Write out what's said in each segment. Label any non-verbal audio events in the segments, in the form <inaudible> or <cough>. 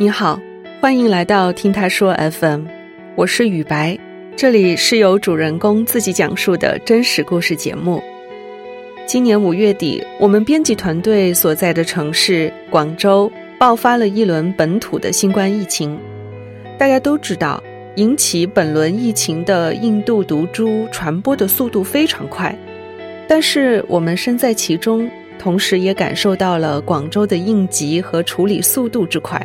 你好，欢迎来到听他说 FM，我是雨白，这里是由主人公自己讲述的真实故事节目。今年五月底，我们编辑团队所在的城市广州爆发了一轮本土的新冠疫情。大家都知道，引起本轮疫情的印度毒株传播的速度非常快，但是我们身在其中，同时也感受到了广州的应急和处理速度之快。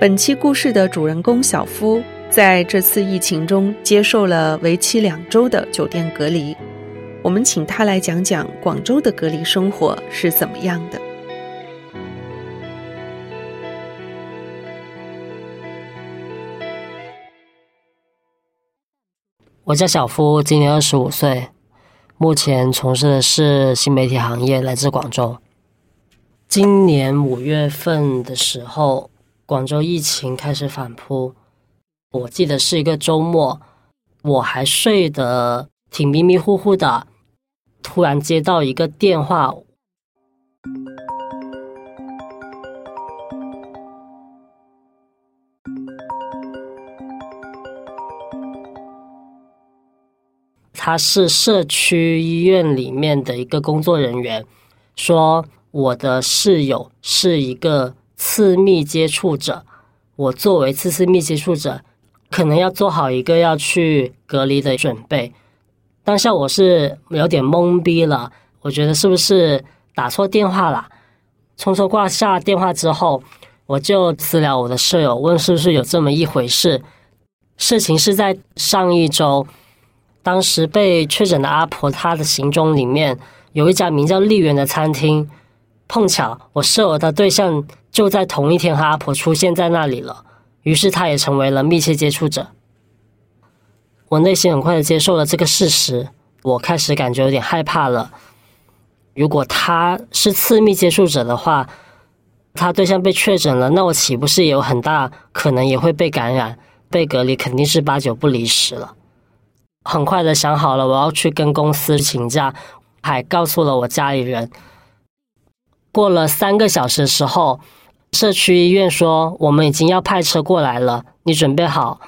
本期故事的主人公小夫，在这次疫情中接受了为期两周的酒店隔离。我们请他来讲讲广州的隔离生活是怎么样的。我叫小夫，今年二十五岁，目前从事的是新媒体行业，来自广州。今年五月份的时候。广州疫情开始反扑，我记得是一个周末，我还睡得挺迷迷糊糊的，突然接到一个电话，他是社区医院里面的一个工作人员，说我的室友是一个。次密接触者，我作为次次密接触者，可能要做好一个要去隔离的准备。当下我是有点懵逼了，我觉得是不是打错电话了？匆匆挂下电话之后，我就私聊我的舍友，问是不是有这么一回事。事情是在上一周，当时被确诊的阿婆，她的行踪里面有一家名叫丽园的餐厅。碰巧我舍友的对象就在同一天和阿婆出现在那里了，于是他也成为了密切接触者。我内心很快的接受了这个事实，我开始感觉有点害怕了。如果他是次密接触者的话，他对象被确诊了，那我岂不是有很大可能也会被感染、被隔离，肯定是八九不离十了。很快的想好了，我要去跟公司请假，还告诉了我家里人。过了三个小时的时候，社区医院说我们已经要派车过来了，你准备好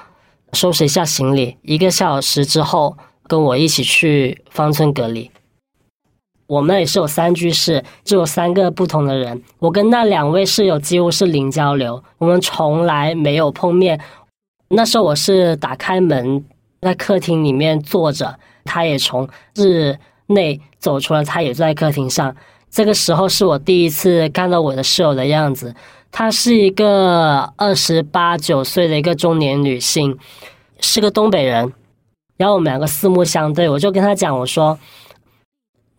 收拾一下行李。一个小时之后，跟我一起去方村隔离。我们也是有三居室，就有三个不同的人。我跟那两位室友几乎是零交流，我们从来没有碰面。那时候我是打开门在客厅里面坐着，他也从室内走出来，他也坐在客厅上。这个时候是我第一次看到我的室友的样子，她是一个二十八九岁的一个中年女性，是个东北人。然后我们两个四目相对，我就跟她讲，我说：“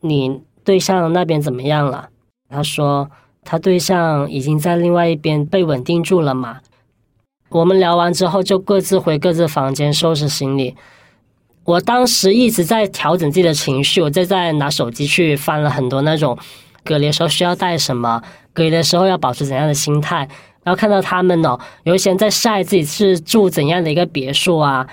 你对象那边怎么样了？”她说：“她对象已经在另外一边被稳定住了嘛。”我们聊完之后，就各自回各自房间收拾行李。我当时一直在调整自己的情绪，我就在拿手机去翻了很多那种。隔离的时候需要带什么？隔离的时候要保持怎样的心态？然后看到他们哦，有一些人在晒自己是住怎样的一个别墅啊！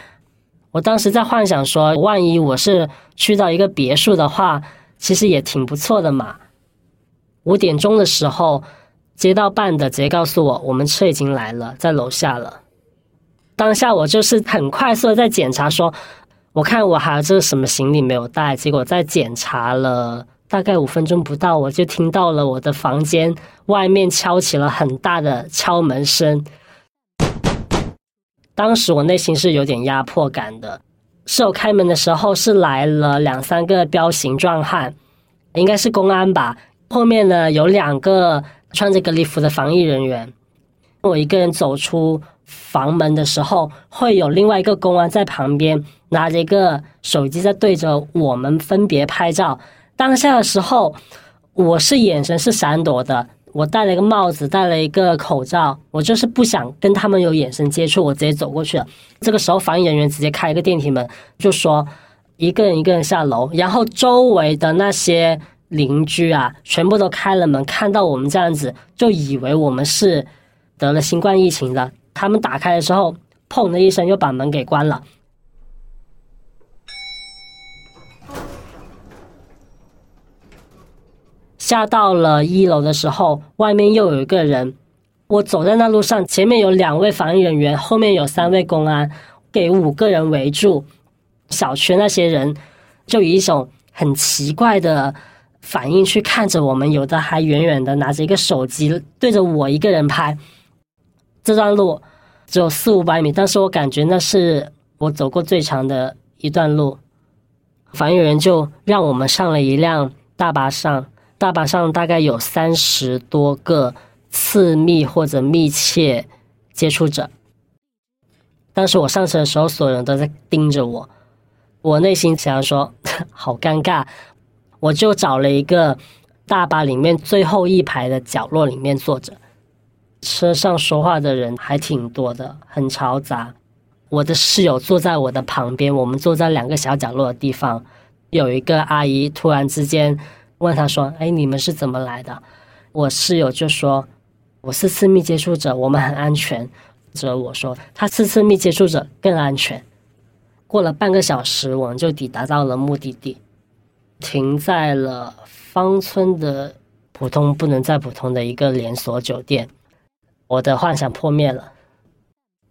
我当时在幻想说，万一我是去到一个别墅的话，其实也挺不错的嘛。五点钟的时候，接到办的直接告诉我，我们车已经来了，在楼下了。当下我就是很快速的在检查，说我看我还有这个什么行李没有带，结果在检查了。大概五分钟不到，我就听到了我的房间外面敲起了很大的敲门声。当时我内心是有点压迫感的。室友开门的时候是来了两三个彪形壮汉，应该是公安吧。后面呢有两个穿着隔离服的防疫人员。我一个人走出房门的时候，会有另外一个公安在旁边拿着一个手机在对着我们分别拍照。当下的时候，我是眼神是闪躲的。我戴了一个帽子，戴了一个口罩，我就是不想跟他们有眼神接触，我直接走过去了。这个时候，防疫人员直接开一个电梯门，就说一个人一个人下楼。然后周围的那些邻居啊，全部都开了门，看到我们这样子，就以为我们是得了新冠疫情的。他们打开的时候，砰的一声又把门给关了。下到了一楼的时候，外面又有一个人我走在那路上，前面有两位防疫人员，后面有三位公安，给五个人围住。小区那些人就以一种很奇怪的反应去看着我们，有的还远远的拿着一个手机对着我一个人拍。这段路只有四五百米，但是我感觉那是我走过最长的一段路。防疫人就让我们上了一辆大巴上，大巴上大概有三十多个次密或者密切接触者。当时我上车的时候，所有人都在盯着我，我内心想说好尴尬，我就找了一个大巴里面最后一排的角落里面坐着。车上说话的人还挺多的，很嘈杂。我的室友坐在我的旁边，我们坐在两个小角落的地方。有一个阿姨突然之间问他说：“哎，你们是怎么来的？”我室友就说：“我是次密接触者，我们很安全。”则我说：“他是次密接触者，更安全。”过了半个小时，我们就抵达到了目的地，停在了芳村的普通不能再普通的一个连锁酒店。我的幻想破灭了。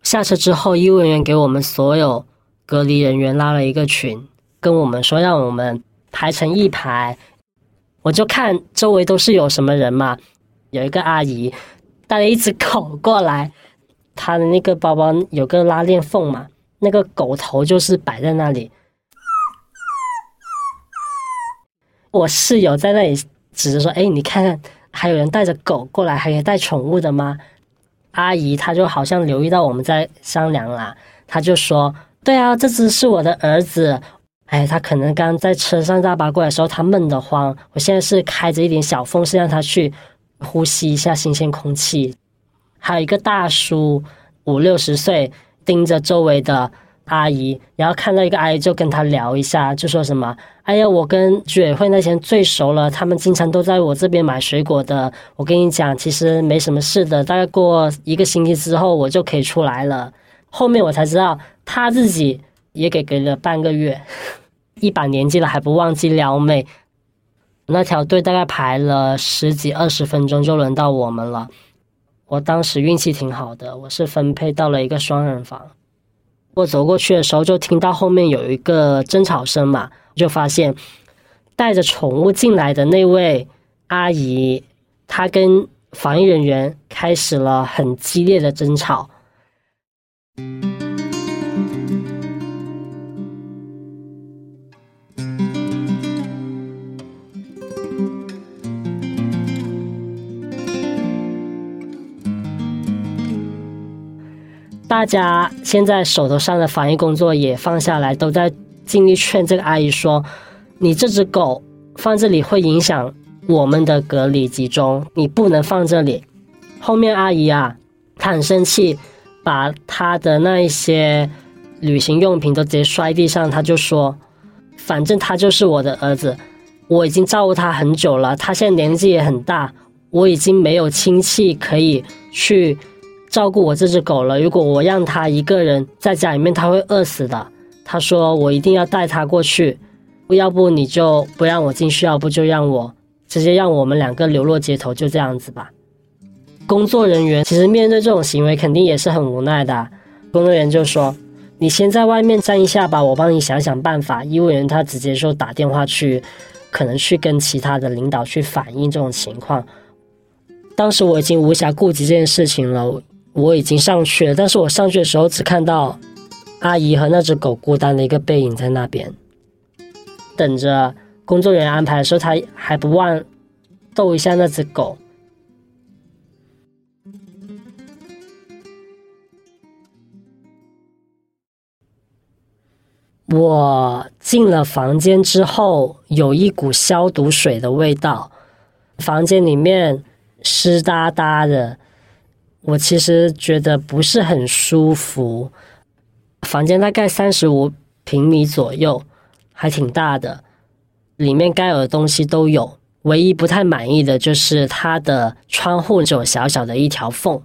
下车之后，医务人员给我们所有隔离人员拉了一个群，跟我们说让我们排成一排。我就看周围都是有什么人嘛，有一个阿姨带了一只狗过来，她的那个包包有个拉链缝嘛，那个狗头就是摆在那里。我室友在那里指着说：“哎，你看看，还有人带着狗过来，还有带宠物的吗？”阿姨，她就好像留意到我们在商量啦，她就说：“对啊，这只是我的儿子。哎，他可能刚在车上大巴过来的时候，他闷得慌。我现在是开着一点小风，是让他去呼吸一下新鲜空气。还有一个大叔，五六十岁，盯着周围的。”阿姨，然后看到一个阿姨就跟他聊一下，就说什么：“哎呀，我跟居委会那些最熟了，他们经常都在我这边买水果的。我跟你讲，其实没什么事的，大概过一个星期之后我就可以出来了。”后面我才知道他自己也给隔了半个月，一把年纪了还不忘记撩妹。那条队大概排了十几二十分钟，就轮到我们了。我当时运气挺好的，我是分配到了一个双人房。我走过去的时候，就听到后面有一个争吵声嘛，就发现带着宠物进来的那位阿姨，她跟防疫人员开始了很激烈的争吵。大家现在手头上的防疫工作也放下来，都在尽力劝这个阿姨说：“你这只狗放这里会影响我们的隔离集中，你不能放这里。”后面阿姨啊，她很生气，把她的那一些旅行用品都直接摔地上。她就说：“反正他就是我的儿子，我已经照顾他很久了，他现在年纪也很大，我已经没有亲戚可以去。”照顾我这只狗了。如果我让它一个人在家里面，它会饿死的。他说我一定要带它过去，要不你就不让我进去，要不就让我直接让我们两个流落街头，就这样子吧。工作人员其实面对这种行为肯定也是很无奈的。工作人员就说：“你先在外面站一下吧，我帮你想想办法。”医务人员他直接就打电话去，可能去跟其他的领导去反映这种情况。当时我已经无暇顾及这件事情了。我已经上去了，但是我上去的时候只看到阿姨和那只狗孤单的一个背影在那边，等着工作人员安排的时候，他还不忘逗一下那只狗。我进了房间之后，有一股消毒水的味道，房间里面湿哒哒的。我其实觉得不是很舒服，房间大概三十五平米左右，还挺大的，里面该有的东西都有。唯一不太满意的就是它的窗户只有小小的一条缝。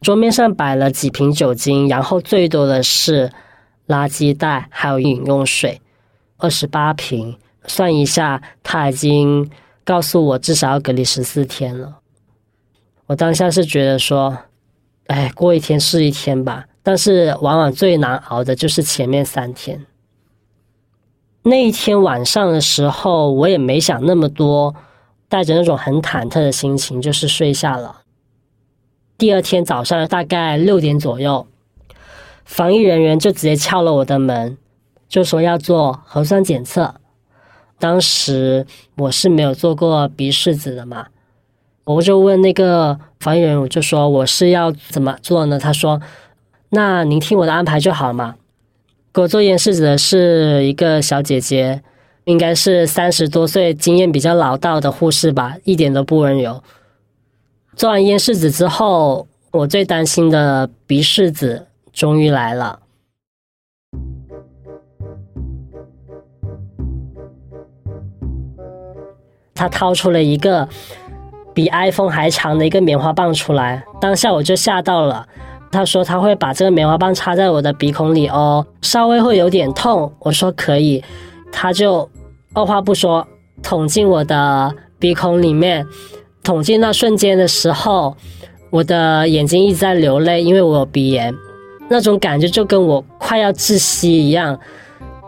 桌面上摆了几瓶酒精，然后最多的是垃圾袋，还有饮用水，二十八瓶。算一下，他已经告诉我至少要隔离十四天了。我当下是觉得说，哎，过一天是一天吧。但是往往最难熬的就是前面三天。那一天晚上的时候，我也没想那么多，带着那种很忐忑的心情，就是睡下了。第二天早上大概六点左右，防疫人员就直接敲了我的门，就说要做核酸检测。当时我是没有做过鼻拭子的嘛，我就问那个防疫人员，我就说我是要怎么做呢？他说：“那您听我的安排就好嘛。”给我做咽拭子的是一个小姐姐，应该是三十多岁、经验比较老道的护士吧，一点都不温柔。做完咽拭子之后，我最担心的鼻拭子终于来了。他掏出了一个比 iPhone 还长的一个棉花棒出来，当下我就吓到了。他说他会把这个棉花棒插在我的鼻孔里哦，稍微会有点痛。我说可以，他就二话不说捅进我的鼻孔里面。捅进那瞬间的时候，我的眼睛一直在流泪，因为我有鼻炎，那种感觉就跟我快要窒息一样。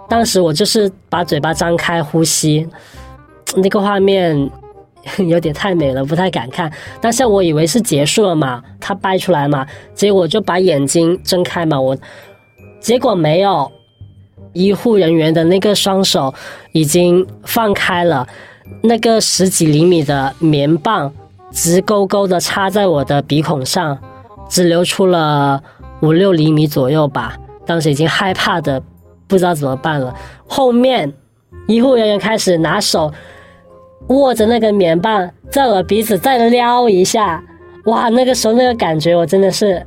当时我就是把嘴巴张开呼吸。那个画面 <laughs> 有点太美了，不太敢看。当下我以为是结束了嘛，他掰出来嘛，结果就把眼睛睁开嘛，我结果没有，医护人员的那个双手已经放开了，那个十几厘米的棉棒直勾勾的插在我的鼻孔上，只流出了五六厘米左右吧。当时已经害怕的不知道怎么办了，后面医护人员开始拿手。握着那个棉棒，在我鼻子再撩一下，哇，那个时候那个感觉，我真的是，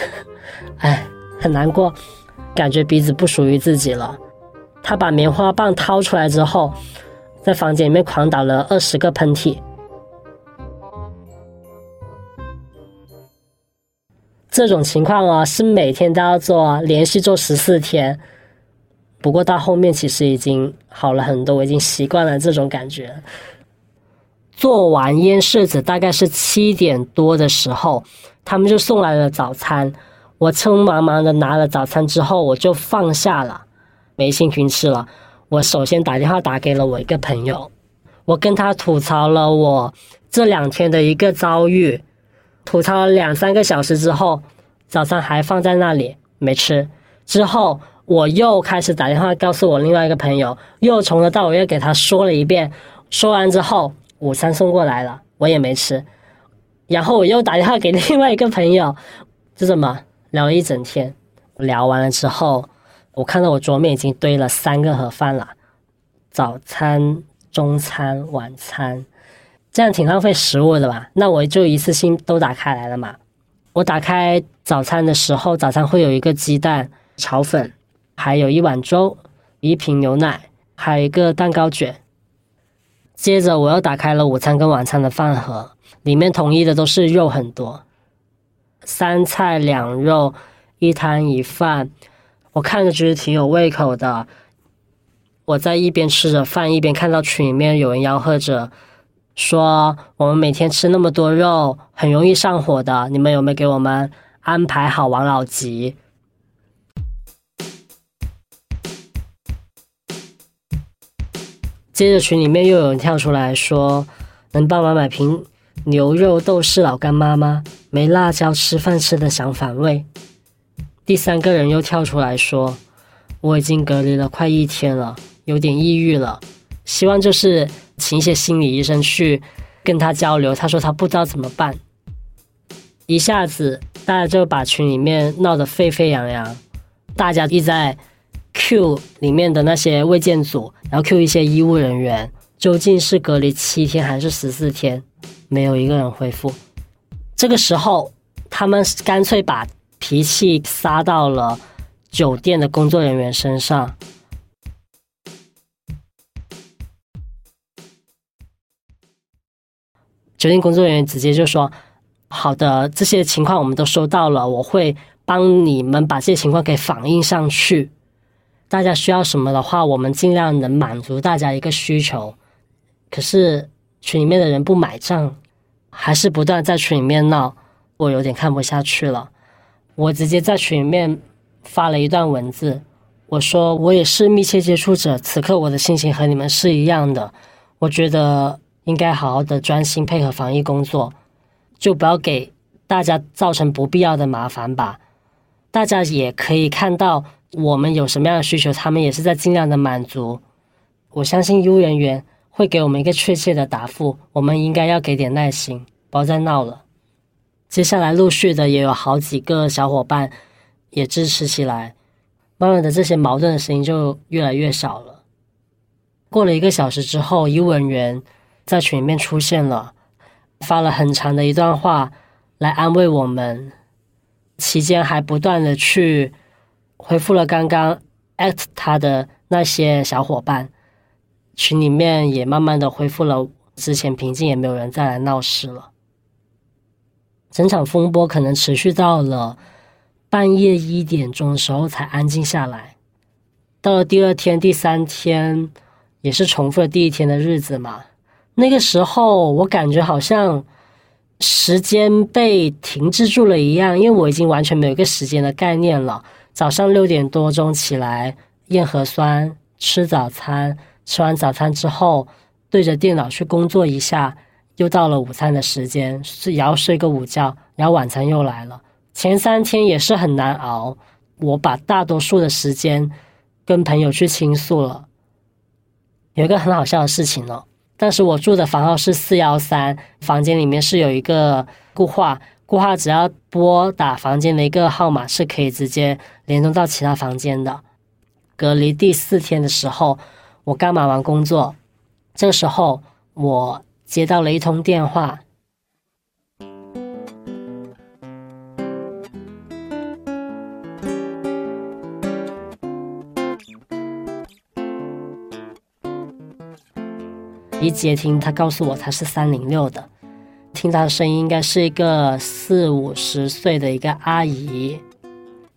<laughs> 哎，很难过，感觉鼻子不属于自己了。他把棉花棒掏出来之后，在房间里面狂打了二十个喷嚏。这种情况哦，是每天都要做，连续做十四天。不过到后面其实已经好了很多，我已经习惯了这种感觉。做完咽拭子大概是七点多的时候，他们就送来了早餐。我匆忙忙的拿了早餐之后，我就放下了，没心情吃了。我首先打电话打给了我一个朋友，我跟他吐槽了我这两天的一个遭遇，吐槽了两三个小时之后，早餐还放在那里没吃。之后。我又开始打电话告诉我另外一个朋友，又从头到尾又给他说了一遍。说完之后，午餐送过来了，我也没吃。然后我又打电话给另外一个朋友，就这么聊了一整天。聊完了之后，我看到我桌面已经堆了三个盒饭了，早餐、中餐、晚餐，这样挺浪费食物的吧？那我就一次性都打开来了嘛。我打开早餐的时候，早餐会有一个鸡蛋炒粉。还有一碗粥，一瓶牛奶，还有一个蛋糕卷。接着我又打开了午餐跟晚餐的饭盒，里面统一的都是肉很多，三菜两肉，一汤一饭。我看着觉得挺有胃口的。我在一边吃着饭，一边看到群里面有人吆喝着，说我们每天吃那么多肉，很容易上火的。你们有没有给我们安排好王老吉？接着群里面又有人跳出来说：“能帮忙买瓶牛肉豆豉老干妈吗？没辣椒吃饭吃的想反胃。”第三个人又跳出来说：“我已经隔离了快一天了，有点抑郁了，希望就是请一些心理医生去跟他交流。”他说他不知道怎么办。一下子大家就把群里面闹得沸沸扬扬，大家一在。Q 里面的那些卫健组，然后 Q 一些医务人员，究竟是隔离七天还是十四天？没有一个人回复。这个时候，他们干脆把脾气撒到了酒店的工作人员身上。酒店工作人员直接就说：“好的，这些情况我们都收到了，我会帮你们把这些情况给反映上去。”大家需要什么的话，我们尽量能满足大家一个需求。可是群里面的人不买账，还是不断在群里面闹，我有点看不下去了。我直接在群里面发了一段文字，我说我也是密切接触者，此刻我的心情和你们是一样的。我觉得应该好好的专心配合防疫工作，就不要给大家造成不必要的麻烦吧。大家也可以看到我们有什么样的需求，他们也是在尽量的满足。我相信医务人员会给我们一个确切的答复，我们应该要给点耐心，不要再闹了。接下来陆续的也有好几个小伙伴也支持起来，慢慢的这些矛盾的声音就越来越少了。过了一个小时之后，医务人员在群里面出现了，发了很长的一段话来安慰我们。期间还不断的去回复了刚刚 at 他的那些小伙伴，群里面也慢慢的恢复了之前平静，也没有人再来闹事了。整场风波可能持续到了半夜一点钟的时候才安静下来。到了第二天、第三天，也是重复了第一天的日子嘛。那个时候我感觉好像。时间被停滞住了一样，因为我已经完全没有一个时间的概念了。早上六点多钟起来验核酸、吃早餐，吃完早餐之后对着电脑去工作一下，又到了午餐的时间，是也要睡个午觉，然后晚餐又来了。前三天也是很难熬，我把大多数的时间跟朋友去倾诉了。有一个很好笑的事情呢。但是我住的房号是四幺三，房间里面是有一个固话，固话只要拨打房间的一个号码，是可以直接联通到其他房间的。隔离第四天的时候，我刚忙完工作，这时候我接到了一通电话。一接听，他告诉我他是三零六的，听他的声音应该是一个四五十岁的一个阿姨。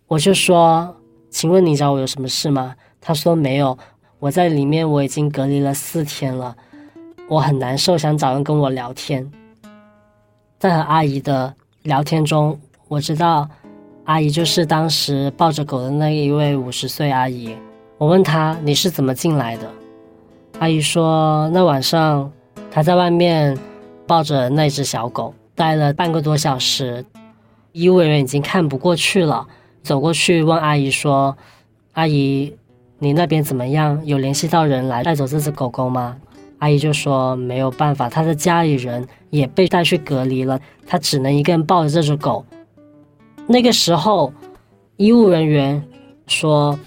我就说，请问你找我有什么事吗？他说没有，我在里面我已经隔离了四天了，我很难受，想找人跟我聊天。在和阿姨的聊天中，我知道阿姨就是当时抱着狗的那一位五十岁阿姨。我问她你是怎么进来的？阿姨说：“那晚上，她在外面抱着那只小狗待了半个多小时，医务人员已经看不过去了，走过去问阿姨说：‘阿姨，你那边怎么样？有联系到人来带走这只狗狗吗？’阿姨就说：‘没有办法，她的家里人也被带去隔离了，她只能一个人抱着这只狗。’那个时候，医务人员说：‘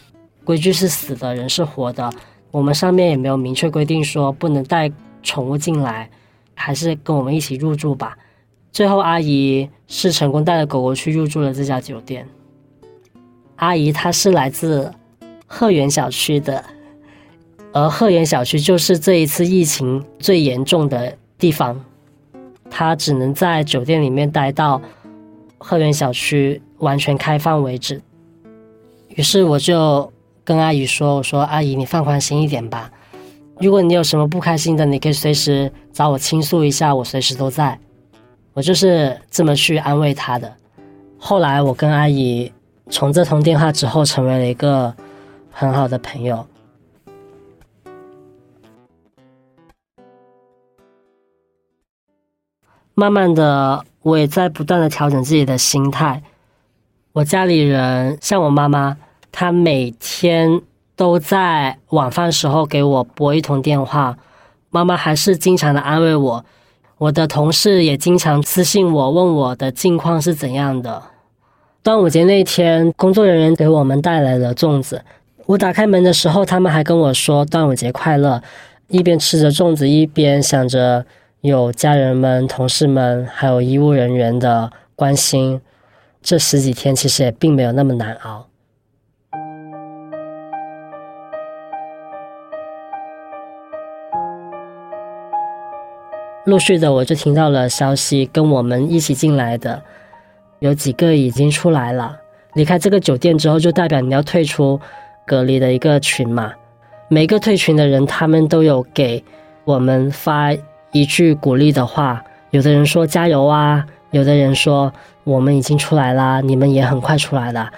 规矩是死的，人是活的。’我们上面也没有明确规定说不能带宠物进来，还是跟我们一起入住吧。最后，阿姨是成功带着狗狗去入住了这家酒店。阿姨她是来自鹤园小区的，而鹤园小区就是这一次疫情最严重的地方，她只能在酒店里面待到鹤园小区完全开放为止。于是我就。跟阿姨说：“我说阿姨，你放宽心一点吧。如果你有什么不开心的，你可以随时找我倾诉一下，我随时都在。我就是这么去安慰她的。后来我跟阿姨从这通电话之后，成为了一个很好的朋友。慢慢的，我也在不断的调整自己的心态。我家里人，像我妈妈。”她每天都在晚饭时候给我拨一通电话，妈妈还是经常的安慰我。我的同事也经常私信我，问我的近况是怎样的。端午节那天，工作人员给我们带来了粽子。我打开门的时候，他们还跟我说端午节快乐，一边吃着粽子，一边想着有家人们、同事们还有医务人员的关心。这十几天其实也并没有那么难熬。陆续的，我就听到了消息，跟我们一起进来的有几个已经出来了。离开这个酒店之后，就代表你要退出隔离的一个群嘛。每个退群的人，他们都有给我们发一句鼓励的话，有的人说加油啊，有的人说我们已经出来啦，你们也很快出来了。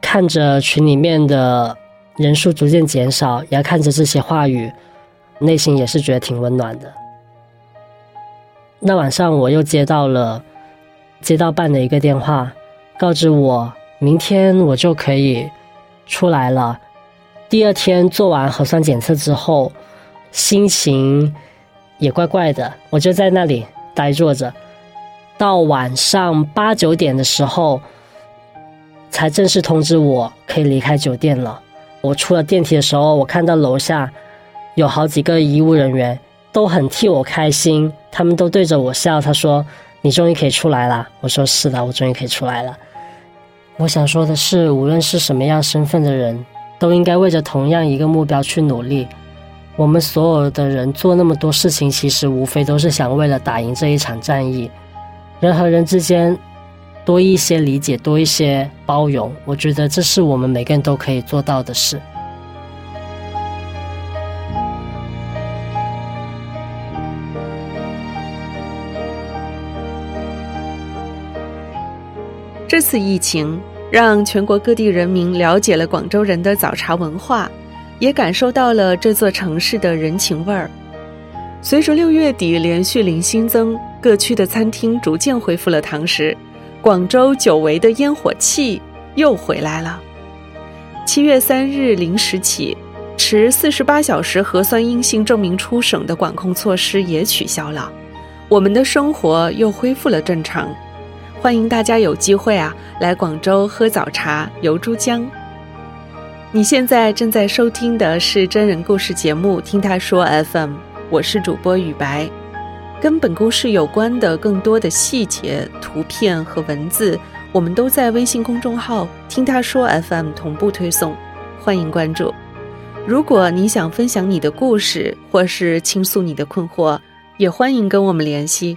看着群里面的人数逐渐减少，也看着这些话语，内心也是觉得挺温暖的。那晚上我又接到了街道办的一个电话，告知我明天我就可以出来了。第二天做完核酸检测之后，心情也怪怪的，我就在那里呆坐着，到晚上八九点的时候，才正式通知我可以离开酒店了。我出了电梯的时候，我看到楼下有好几个医务人员。都很替我开心，他们都对着我笑。他说：“你终于可以出来了。”我说：“是的，我终于可以出来了。”我想说的是，无论是什么样身份的人，都应该为着同样一个目标去努力。我们所有的人做那么多事情，其实无非都是想为了打赢这一场战役。人和人之间多一些理解，多一些包容，我觉得这是我们每个人都可以做到的事。次疫情让全国各地人民了解了广州人的早茶文化，也感受到了这座城市的人情味儿。随着六月底连续零新增，各区的餐厅逐渐恢复了堂食，广州久违的烟火气又回来了。七月三日零时起，持四十八小时核酸阴性证明出省的管控措施也取消了，我们的生活又恢复了正常。欢迎大家有机会啊来广州喝早茶、游珠江。你现在正在收听的是真人故事节目《听他说 FM》，我是主播雨白。跟本故事有关的更多的细节、图片和文字，我们都在微信公众号“听他说 FM” 同步推送，欢迎关注。如果你想分享你的故事，或是倾诉你的困惑，也欢迎跟我们联系。